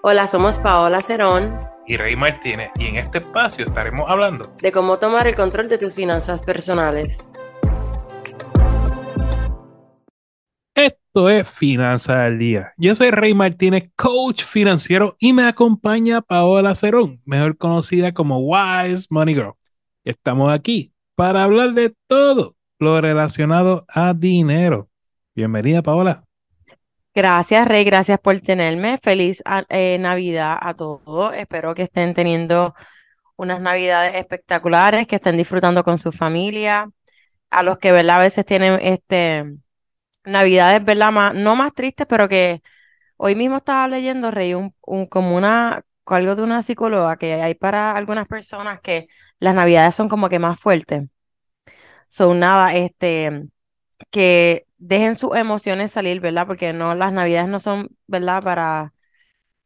Hola, somos Paola Cerón y Rey Martínez y en este espacio estaremos hablando de cómo tomar el control de tus finanzas personales. Esto es Finanzas al Día. Yo soy Rey Martínez, coach financiero, y me acompaña Paola Cerón, mejor conocida como Wise Money Girl. Estamos aquí para hablar de todo lo relacionado a dinero. Bienvenida, Paola. Gracias, Rey. Gracias por tenerme. Feliz ah, eh, Navidad a todos. Espero que estén teniendo unas Navidades espectaculares, que estén disfrutando con su familia. A los que, ¿verdad? A veces tienen este, Navidades, ¿verdad? no más tristes, pero que hoy mismo estaba leyendo, Rey, un, como una, algo de una psicóloga que hay para algunas personas que las Navidades son como que más fuertes. Son nada, este, que dejen sus emociones salir, ¿verdad? Porque no, las navidades no son, ¿verdad? Para,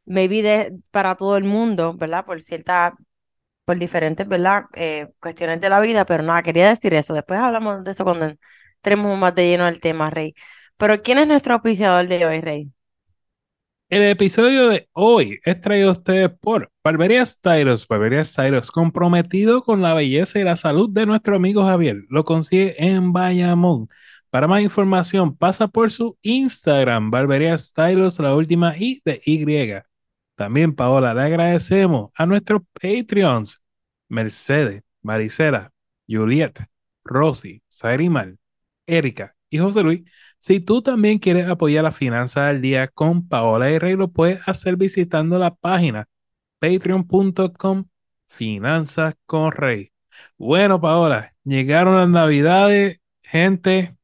maybe para todo el mundo, ¿verdad? Por cierta, por diferentes, ¿verdad? Eh, cuestiones de la vida, pero nada, quería decir eso. Después hablamos de eso cuando tenemos más de lleno el tema, Rey. Pero ¿quién es nuestro auspiciador de hoy, Rey? El episodio de hoy es traído a ustedes por Barbería Stylos. Barbería Stylos, comprometido con la belleza y la salud de nuestro amigo Javier. Lo consigue en Bayamón. Para más información, pasa por su Instagram, Barbería Stylos, la última I de Y. También, Paola, le agradecemos a nuestros Patreons, Mercedes, Maricela, Juliet, Rosy, Sairimal, Erika y José Luis. Si tú también quieres apoyar la finanza al día con Paola y Rey, lo puedes hacer visitando la página patreon.com Finanzas con Rey. Bueno, Paola, llegaron las navidades, gente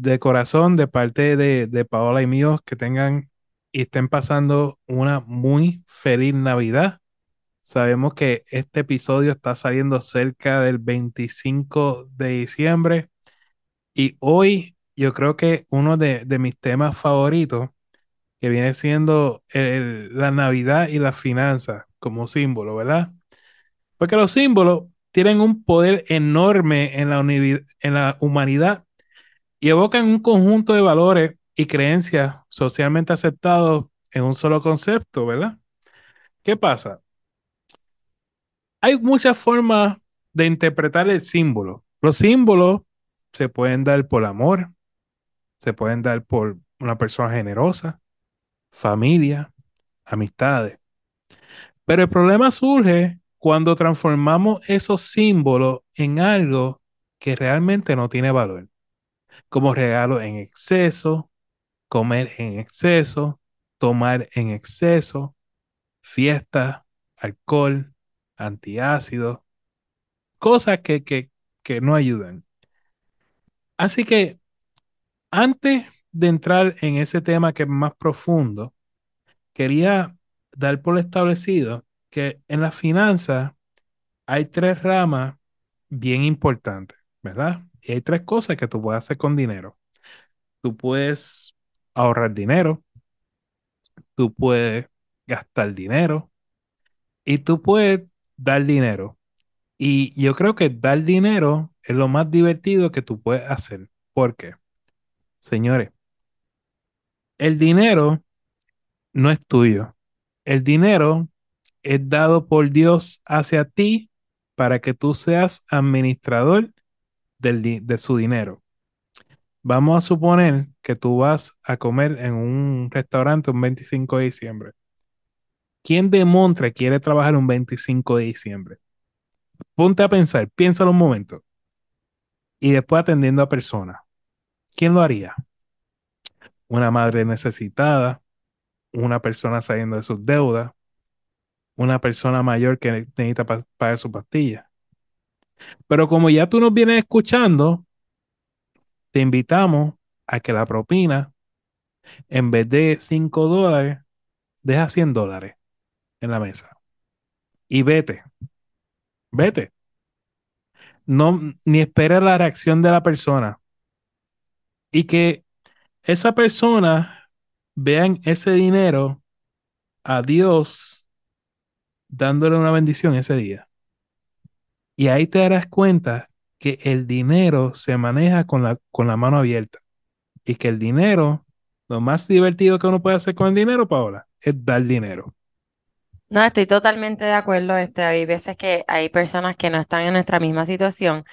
de corazón, de parte de, Paola y míos, que tengan y estén pasando una muy feliz Navidad. Sabemos que este episodio está saliendo cerca del 25 de diciembre y hoy yo creo que uno de, mis temas favoritos, que viene siendo la Navidad y las finanzas como símbolo, ¿verdad? Porque los símbolos tienen un poder enorme en la, en la humanidad y evocan un conjunto de valores y creencias socialmente aceptados en un solo concepto, ¿verdad? ¿Qué pasa? Hay muchas formas de interpretar el símbolo. Los símbolos se pueden dar por amor, se pueden dar por una persona generosa, familia, amistades. Pero el problema surge cuando transformamos esos símbolos en algo que realmente no tiene valor como regalo en exceso, comer en exceso, tomar en exceso, fiesta, alcohol, antiácido, cosas que, que, que no ayudan. Así que antes de entrar en ese tema que es más profundo, quería dar por establecido que en la finanzas hay tres ramas bien importantes, ¿verdad? Y hay tres cosas que tú puedes hacer con dinero. Tú puedes ahorrar dinero, tú puedes gastar dinero y tú puedes dar dinero. Y yo creo que dar dinero es lo más divertido que tú puedes hacer. ¿Por qué? Señores, el dinero no es tuyo. El dinero es dado por Dios hacia ti para que tú seas administrador de su dinero. Vamos a suponer que tú vas a comer en un restaurante un 25 de diciembre. ¿Quién de Montre quiere trabajar un 25 de diciembre? Ponte a pensar, piénsalo un momento. Y después atendiendo a personas. ¿Quién lo haría? Una madre necesitada, una persona saliendo de sus deudas, una persona mayor que necesita pagar su pastilla. Pero como ya tú nos vienes escuchando, te invitamos a que la propina, en vez de 5 dólares, deja 100 dólares en la mesa. Y vete. Vete. No, ni espera la reacción de la persona. Y que esa persona vean ese dinero a Dios dándole una bendición ese día. Y ahí te darás cuenta que el dinero se maneja con la, con la mano abierta. Y que el dinero, lo más divertido que uno puede hacer con el dinero, Paola, es dar dinero. No, estoy totalmente de acuerdo. Este, hay veces que hay personas que no están en nuestra misma situación.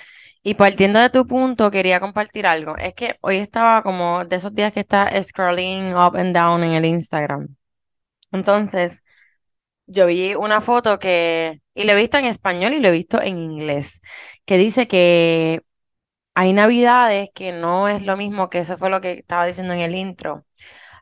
Y partiendo de tu punto, quería compartir algo. Es que hoy estaba como de esos días que está scrolling up and down en el Instagram. Entonces, yo vi una foto que, y lo he visto en español y lo he visto en inglés, que dice que hay navidades que no es lo mismo, que eso fue lo que estaba diciendo en el intro.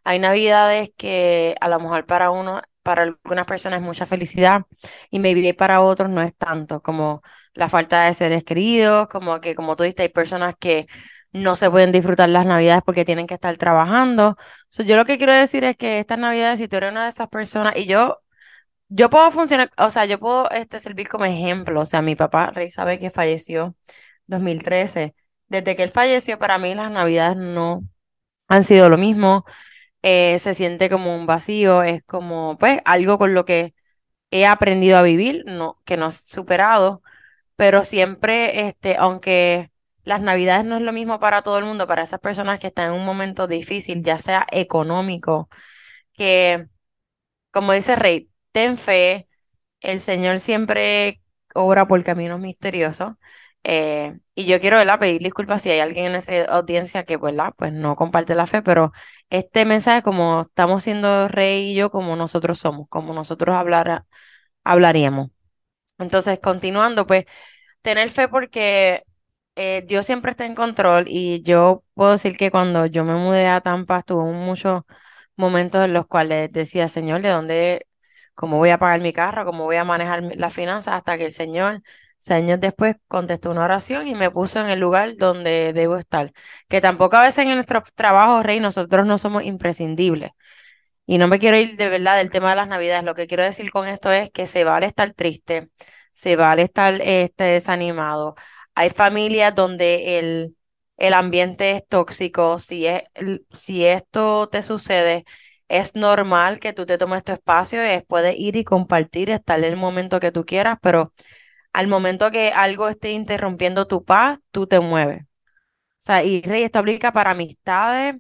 Hay navidades que a lo mejor para uno, para algunas personas es mucha felicidad y maybe para otros no es tanto, como la falta de seres queridos, como que como tú dijiste, hay personas que no se pueden disfrutar las navidades porque tienen que estar trabajando. yo lo que quiero decir es que estas navidades, si tú eres una de esas personas, y yo yo puedo funcionar, o sea, yo puedo este, servir como ejemplo. O sea, mi papá, Rey, sabe que falleció 2013. Desde que él falleció, para mí las navidades no han sido lo mismo. Eh, se siente como un vacío, es como, pues, algo con lo que he aprendido a vivir, no, que no he superado, pero siempre, este, aunque las navidades no es lo mismo para todo el mundo, para esas personas que están en un momento difícil, ya sea económico, que, como dice Rey, ten fe, el Señor siempre obra por caminos misteriosos. Eh, y yo quiero pedir disculpas si hay alguien en nuestra audiencia que pues no comparte la fe, pero este mensaje como estamos siendo rey y yo como nosotros somos, como nosotros hablar, hablaríamos. Entonces, continuando, pues tener fe porque eh, Dios siempre está en control y yo puedo decir que cuando yo me mudé a Tampa tuve muchos momentos en los cuales decía, Señor, ¿de dónde cómo voy a pagar mi carro, cómo voy a manejar las finanzas, hasta que el Señor, años después, contestó una oración y me puso en el lugar donde debo estar. Que tampoco a veces en nuestro trabajo, Rey, nosotros no somos imprescindibles. Y no me quiero ir de verdad del tema de las navidades. Lo que quiero decir con esto es que se vale estar triste, se vale estar este, desanimado. Hay familias donde el, el ambiente es tóxico. Si, es, si esto te sucede, es normal que tú te tomes tu espacio y puedes ir y compartir, estar en el momento que tú quieras, pero al momento que algo esté interrumpiendo tu paz, tú te mueves. O sea, y Rey, esto aplica para amistades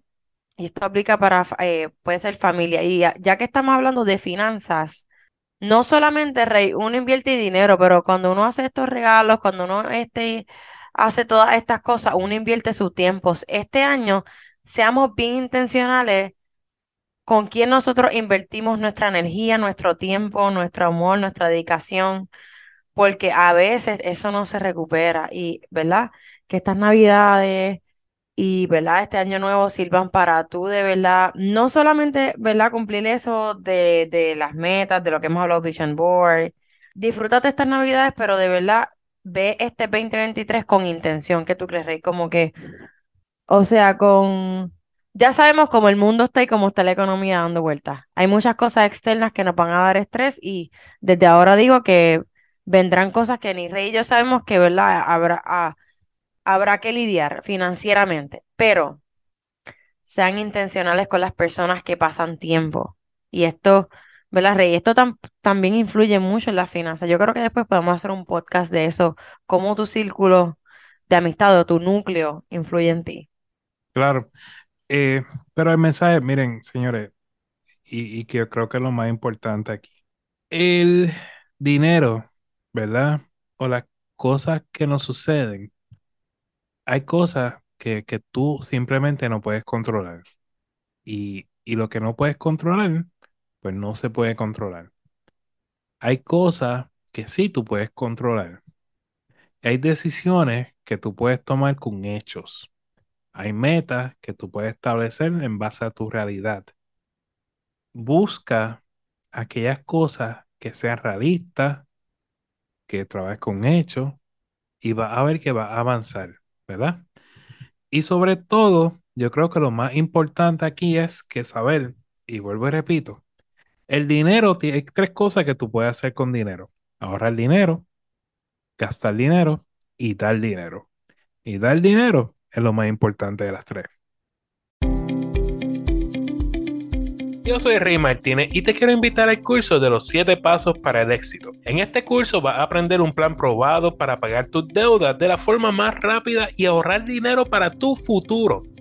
y esto aplica para, eh, puede ser familia. Y ya, que estamos hablando de finanzas, no solamente, Rey, uno invierte dinero, pero cuando uno hace estos regalos, cuando uno este, hace todas estas cosas, uno invierte sus tiempos. Este año, seamos bien intencionales con quién nosotros invertimos nuestra energía, nuestro tiempo, nuestro amor, nuestra dedicación, porque a veces eso no se recupera y, ¿verdad? Que estas navidades y, ¿verdad? Este año nuevo sirvan para tú de verdad, no solamente, ¿verdad? Cumplir eso de, de las metas, de lo que hemos hablado, Vision Board. Disfrútate estas navidades, pero de verdad ve este 2023 con intención, que tú crees, Rey? Como que, o sea, con ya sabemos cómo el mundo está y cómo está la economía dando vueltas. Hay muchas cosas externas que nos van a dar estrés y desde ahora digo que vendrán cosas que ni Rey y yo sabemos que, ¿verdad? Habrá, ah, habrá que lidiar financieramente, pero sean intencionales con las personas que pasan tiempo. Y esto, ¿verdad, Rey? Esto también influye mucho en las finanzas. Yo creo que después podemos hacer un podcast de eso, cómo tu círculo de amistad o tu núcleo influye en ti. Claro, eh, pero el mensaje, miren, señores, y, y que yo creo que es lo más importante aquí. El dinero, ¿verdad? O las cosas que nos suceden, hay cosas que, que tú simplemente no puedes controlar. Y, y lo que no puedes controlar, pues no se puede controlar. Hay cosas que sí tú puedes controlar. Hay decisiones que tú puedes tomar con hechos. Hay metas que tú puedes establecer en base a tu realidad. Busca aquellas cosas que sean realistas, que trabajes con hechos y va a ver que va a avanzar, ¿verdad? Y sobre todo, yo creo que lo más importante aquí es que saber, y vuelvo y repito, el dinero, hay tres cosas que tú puedes hacer con dinero. Ahorrar dinero, gastar dinero y dar dinero. Y dar dinero es lo más importante de las tres. Yo soy Rey Martínez y te quiero invitar al curso de los 7 pasos para el éxito. En este curso vas a aprender un plan probado para pagar tus deudas de la forma más rápida y ahorrar dinero para tu futuro.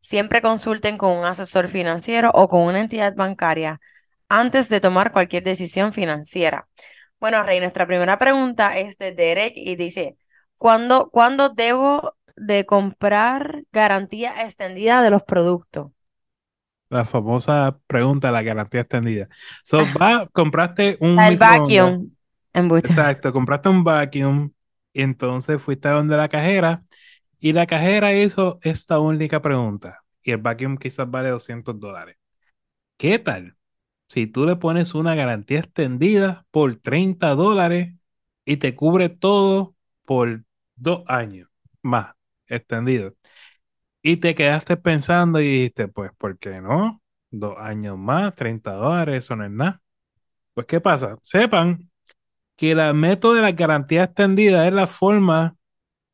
Siempre consulten con un asesor financiero o con una entidad bancaria antes de tomar cualquier decisión financiera. Bueno, Rey, nuestra primera pregunta es de Derek y dice, ¿cuándo, ¿cuándo debo de comprar garantía extendida de los productos? La famosa pregunta, la garantía extendida. So, va, compraste un El vacuum. Exacto, compraste un vacuum y entonces fuiste a donde la cajera y la cajera hizo esta única pregunta y el vacuum quizás vale 200 dólares. ¿Qué tal si tú le pones una garantía extendida por 30 dólares y te cubre todo por dos años más extendido? Y te quedaste pensando y dijiste, pues, ¿por qué no? Dos años más, 30 dólares, eso no es nada. Pues, ¿qué pasa? Sepan que el método de la garantía extendida es la forma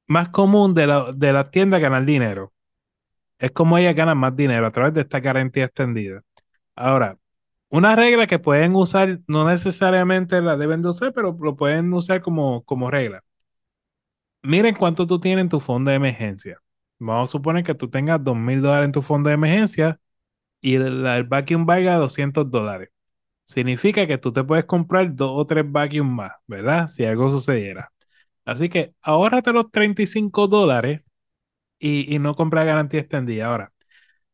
más común de la, de la tienda ganar dinero. Es como ellas ganan más dinero a través de esta garantía extendida. Ahora, una regla que pueden usar, no necesariamente la deben de usar, pero lo pueden usar como, como regla. Miren cuánto tú tienes en tu fondo de emergencia. Vamos a suponer que tú tengas dos mil dólares en tu fondo de emergencia y el, el vacuum valga 200 dólares. Significa que tú te puedes comprar dos o tres vacuums más, ¿verdad? Si algo sucediera. Así que ahórrate los 35 dólares y, y no compra garantía extendida. Ahora,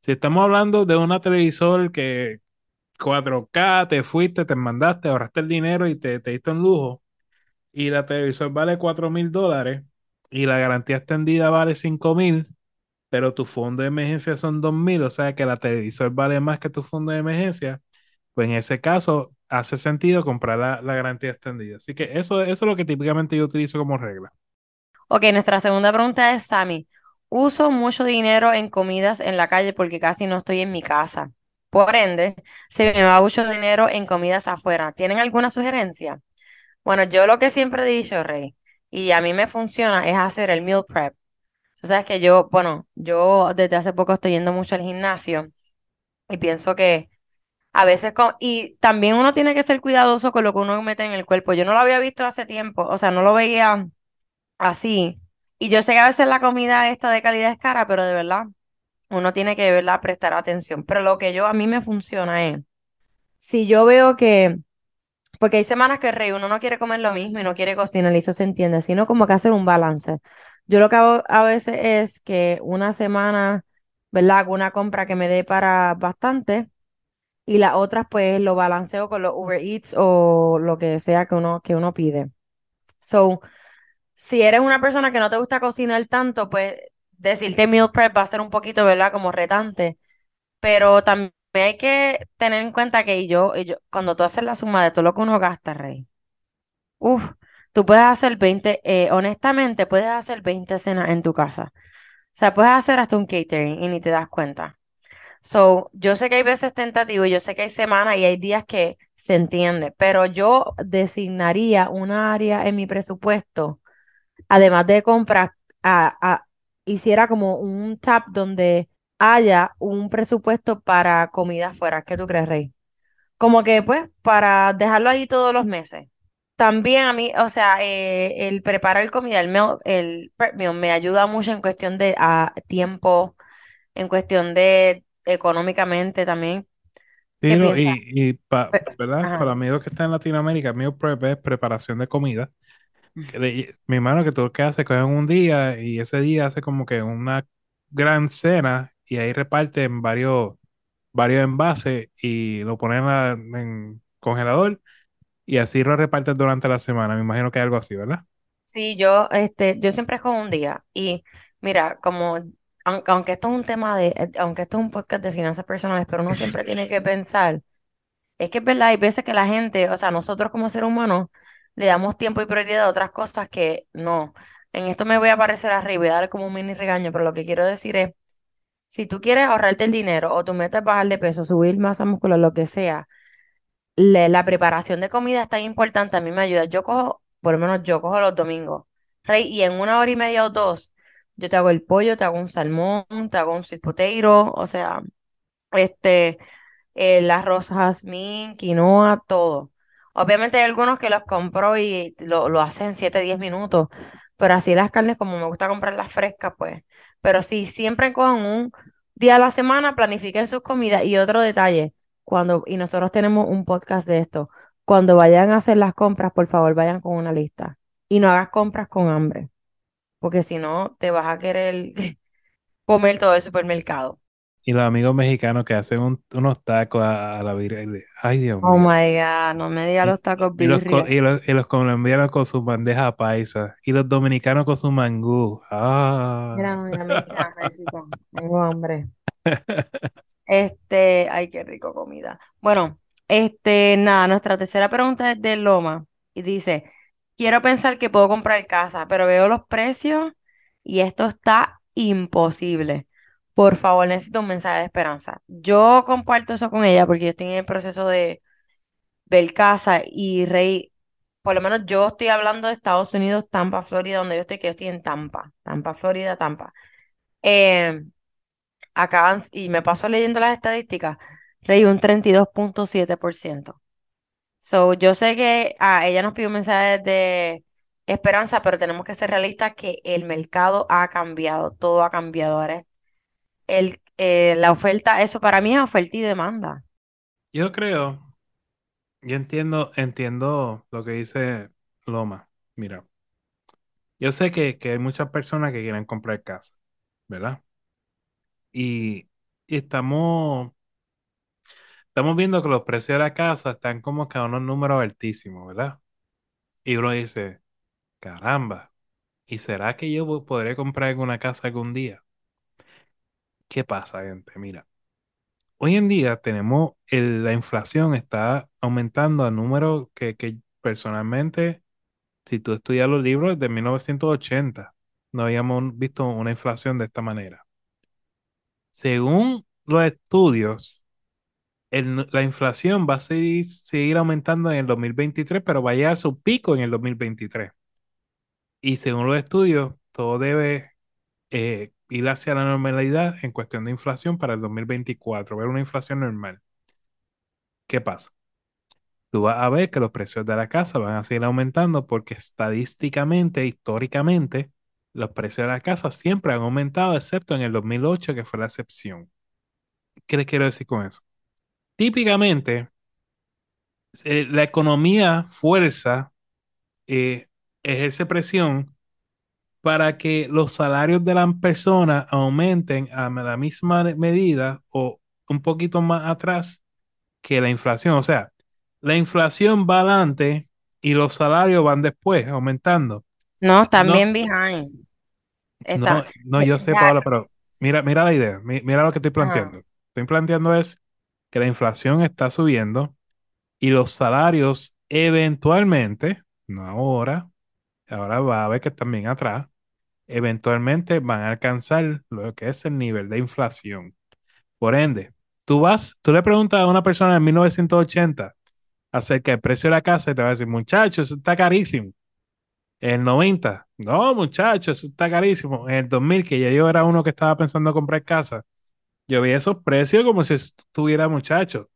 si estamos hablando de una televisor que 4K, te fuiste, te mandaste, ahorraste el dinero y te, te diste un lujo, y la televisor vale 4 mil dólares y la garantía extendida vale 5 mil, pero tu fondo de emergencia son 2 mil, o sea que la televisor vale más que tu fondo de emergencia, pues en ese caso hace sentido comprar la, la garantía extendida. Así que eso, eso es lo que típicamente yo utilizo como regla. Ok, nuestra segunda pregunta es, Sammy, uso mucho dinero en comidas en la calle porque casi no estoy en mi casa. Por ende, se me va mucho dinero en comidas afuera. ¿Tienen alguna sugerencia? Bueno, yo lo que siempre he dicho, Rey, y a mí me funciona, es hacer el meal prep. Tú sabes que yo, bueno, yo desde hace poco estoy yendo mucho al gimnasio y pienso que a veces, con, y también uno tiene que ser cuidadoso con lo que uno mete en el cuerpo. Yo no lo había visto hace tiempo, o sea, no lo veía así. Y yo sé que a veces la comida esta de calidad es cara, pero de verdad, uno tiene que, de verdad, prestar atención. Pero lo que yo, a mí me funciona es, si yo veo que, porque hay semanas que rey, uno no quiere comer lo mismo y no quiere cocinar, y eso se entiende, sino como que hacer un balance. Yo lo que hago a veces es que una semana, ¿verdad? Hago una compra que me dé para bastante y las otras pues lo balanceo con los Uber Eats o lo que sea que uno, que uno pide. So, si eres una persona que no te gusta cocinar tanto, pues decirte meal prep va a ser un poquito, ¿verdad? Como retante. Pero también hay que tener en cuenta que yo, yo, cuando tú haces la suma de todo lo que uno gasta, Rey, uff, tú puedes hacer 20, eh, honestamente, puedes hacer 20 cenas en tu casa. O sea, puedes hacer hasta un catering y ni te das cuenta. So, yo sé que hay veces tentativo, yo sé que hay semanas y hay días que se entiende, pero yo designaría una área en mi presupuesto, además de compras, a, a- hiciera como un tab donde haya un presupuesto para comida afuera. ¿Qué tú crees, Rey? Como que, pues, para dejarlo ahí todos los meses. También a mí, o sea, eh, el preparar comida, el meal, el prep me ayuda mucho en cuestión de ah, tiempo, en cuestión de económicamente también. Sí, ¿Qué lo- piensas? y, y pa- Pe- ¿verdad? Ajá. Para amigos que están en Latinoamérica, meal prep es preparación de comida. Que de- mi hermano, que tú que haces, cogen un día y ese día hace como que una gran cena y ahí reparten varios, varios envases y lo ponen en, en congelador y así lo reparten durante la semana. Me imagino que es algo así, ¿verdad? Sí, yo, este, yo siempre escojo un día y mira, como, aunque, aunque esto es un tema de, eh, aunque esto es un podcast de finanzas personales, pero uno siempre tiene que pensar, es que es verdad, hay veces que la gente, o sea, nosotros como seres humanos le damos tiempo y prioridad a otras cosas que no. En esto me voy a parecer arriba y voy a dar como un mini regaño, pero lo que quiero decir es, si tú quieres ahorrarte el dinero o tu meta es bajar de peso, subir masa muscular, lo que sea, la preparación de comida es tan importante, a mí me ayuda. Yo cojo, por lo menos yo cojo los domingos, Rey, y en una hora y media o dos, yo te hago el pollo, te hago un salmón, te hago un sweet potato, o sea, este, el arroz jazmín, quinoa, todo. Obviamente hay algunos que los compro y lo, lo hacen en 7, 10 minutos, pero así las carnes, como me gusta comprarlas frescas, pues. Pero sí, siempre cojan un día a la semana, planifiquen sus comidas. Y otro detalle, cuando, y nosotros tenemos un podcast de esto, cuando vayan a hacer las compras, por favor, vayan con una lista. Y no hagas compras con hambre, porque si no, te vas a querer comer todo el supermercado. Y los amigos mexicanos que hacen un- unos tacos a, a la birria. Ay, Dios Oh mío. my God, no me digas los tacos y los, co- birria. y, los, y los colombianos con su bandeja paisa. Y los dominicanos con su mangú. Mira, Ah. me ya, Raycito, tengo hambre. Este, ay, qué rico comida. Bueno, este, nada, nuestra tercera pregunta es de Loma y dice, quiero pensar que puedo comprar casa, pero veo los precios y esto está imposible. Por favor, necesito un mensaje de esperanza. Yo comparto eso con ella porque yo estoy en el proceso de ver casa y Rey, por lo menos yo estoy hablando de Estados Unidos, Tampa, Florida, donde yo estoy, que yo estoy en Tampa, Tampa, Florida, Tampa. Eh, acaban, y me paso leyendo las estadísticas, Rey, un 32.7%. So, yo sé que ah, ella nos pidió un mensaje de esperanza, pero tenemos que ser realistas que el mercado ha cambiado, todo ha cambiado. Ahora el, eh, la oferta, eso para mí es oferta y demanda. Yo creo, yo entiendo, entiendo lo que dice Loma. Mira, yo sé que, que hay muchas personas que quieren comprar casa, ¿verdad? Y estamos, estamos viendo que los precios de la casa están como que a unos números altísimos, ¿verdad? Y uno dice, caramba, ¿y será que yo po- podré comprar alguna casa algún día? ¿Qué pasa, gente? Mira, hoy en día tenemos, el- la inflación está aumentando a números que, que personalmente, si tú estudias los libros de 1980, no habíamos visto una inflación de esta manera. Según los estudios, el- la inflación va a seguir, seguir aumentando en el 2023, pero va a llegar a su pico en el 2023. Y según los estudios, todo debe eh, ir hacia la normalidad en cuestión de inflación para el 2024, ver una inflación normal. ¿Qué pasa? Tú vas a ver que los precios de la casa van a seguir aumentando porque estadísticamente, históricamente, los precios de la casa siempre han aumentado, excepto en el 2008, que fue la excepción. ¿Qué les quiero decir con eso? Típicamente, eh, la economía fuerza, eh, ejerce presión para que los salarios de las personas aumenten a la misma medida o un poquito más atrás que la inflación. O sea, la inflación va adelante y los salarios van después, aumentando. No, bien behind. no, no, yo sé, Paola, pero mira, mira la idea, mi- mira lo que estoy planteando. Estoy planteando es que la inflación está subiendo y los salarios eventualmente, no ahora, ahora va a ver que están bien atrás, eventualmente van a alcanzar lo que es el nivel de inflación. Por ende, tú vas, tú le preguntas a una persona en 1980 acerca del precio de la casa y te va a decir, muchachos, eso está carísimo. En el 90, no, muchachos, eso está carísimo. En el 2000, que ya yo era uno que estaba pensando comprar casa, yo vi esos precios como si estuviera muchacho.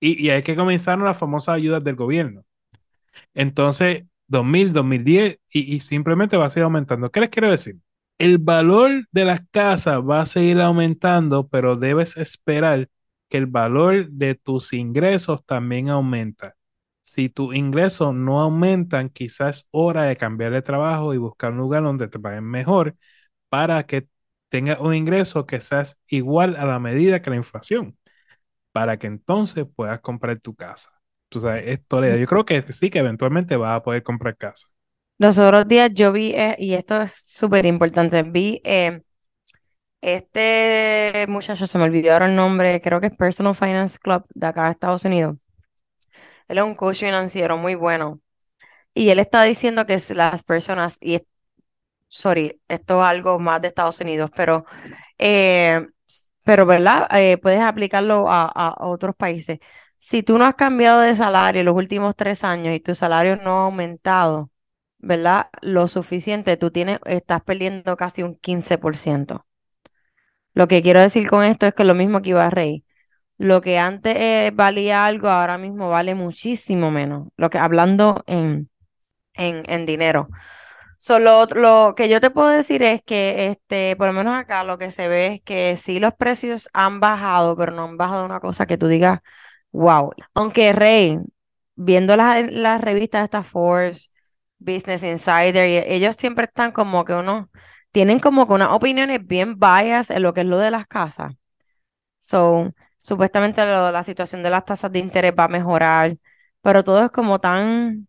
Y, y hay que comenzar las famosas ayudas del gobierno. Entonces, 2000, 2010, y, y simplemente va a seguir aumentando. ¿Qué les quiero decir? El valor de las casas va a seguir aumentando, pero debes esperar que el valor de tus ingresos también aumenta. Si tus ingresos no aumentan, quizás es hora de cambiar de trabajo y buscar un lugar donde te paguen mejor para que tengas un ingreso que sea igual a la medida que la inflación. para que entonces puedas comprar tu casa. Sabes, esto le yo creo que sí, que eventualmente vas a poder comprar casa. Los otros días yo vi, eh, y esto es súper importante, vi eh, este muchacho, se me olvidó ahora el nombre, creo que es Personal Finance Club de acá de Estados Unidos. Él es un coach financiero muy bueno. Y él está diciendo que las personas, y sorry, esto es algo más de Estados Unidos, pero, eh, pero ¿verdad? Eh, puedes aplicarlo a, otros países. Si tú no has cambiado de salario los últimos tres años y tu salario no ha aumentado, ¿verdad? Lo suficiente, tú tienes, estás perdiendo casi un 15%. Lo que quiero decir con esto es que lo mismo que iba a Rey. Lo que antes eh, valía algo, ahora mismo vale muchísimo menos. Lo que hablando en, en, en dinero. Solo lo que yo te puedo decir es que, este, por lo menos acá lo que se ve es que sí los precios han bajado, pero no han bajado una cosa que tú digas, wow. Aunque Rey, viendo las, las revistas esta Forbes, Business Insider, y ellos siempre están como que uno, tienen como que unas opiniones bien bias en lo que es lo de las casas. So, supuestamente la situación de las tasas de interés va a mejorar, pero todo es como tan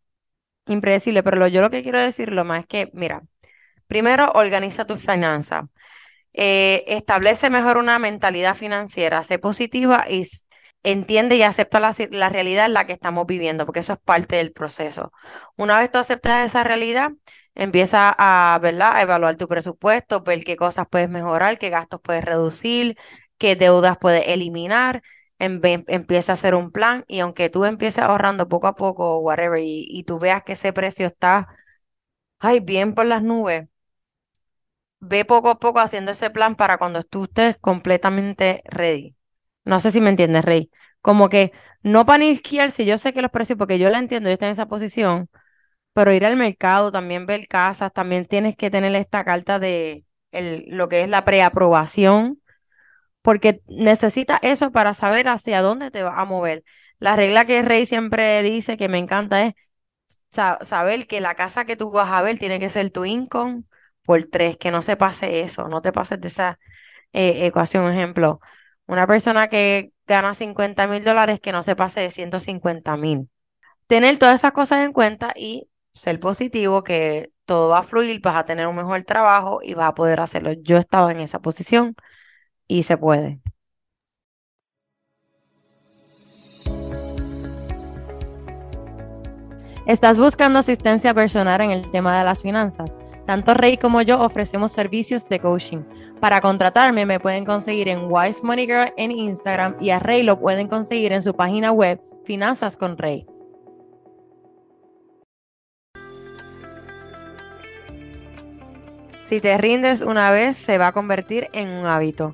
impredecible. Pero lo, yo lo que quiero decir lo más es que, mira, primero organiza tus finanzas, eh, establece mejor una mentalidad financiera, sé positiva y entiende y acepta la, la, realidad en la que estamos viviendo, porque eso es parte del proceso. Una vez tú aceptas esa realidad, empieza a, ¿verdad? a evaluar tu presupuesto, ver qué cosas puedes mejorar, qué gastos puedes reducir, qué deudas puedes eliminar. Empieza a hacer un plan y aunque tú empieces ahorrando poco a poco, whatever, y, y tú veas que ese precio está, ay, bien por las nubes, ve poco a poco haciendo ese plan para cuando tú estés completamente ready. No sé si me entiendes, Rey. Como que no paniquear si yo sé que los precios, porque yo la entiendo, yo estoy en esa posición, pero ir al mercado, también ver casas, también tienes que tener esta carta de el, lo que es la preaprobación, porque necesitas eso para saber hacia dónde te vas a mover. La regla que Rey siempre dice que me encanta es saber que la casa que tú vas a ver tiene que ser tu income por tres, que no se pase eso, no te pases de esa eh, ecuación. Ejemplo, una persona que gana 50 mil dólares que no se pase de 150 mil. Tener todas esas cosas en cuenta y ser positivo, que todo va a fluir, vas a tener un mejor trabajo y vas a poder hacerlo. Yo estaba en esa posición y se puede. ¿Estás buscando asistencia personal en el tema de las finanzas? Tanto Rey como yo ofrecemos servicios de coaching. Para contratarme me pueden conseguir en Wise Money Girl en Instagram y a Rey lo pueden conseguir en su página web Finanzas con Rey. Si te rindes una vez, se va a convertir en un hábito.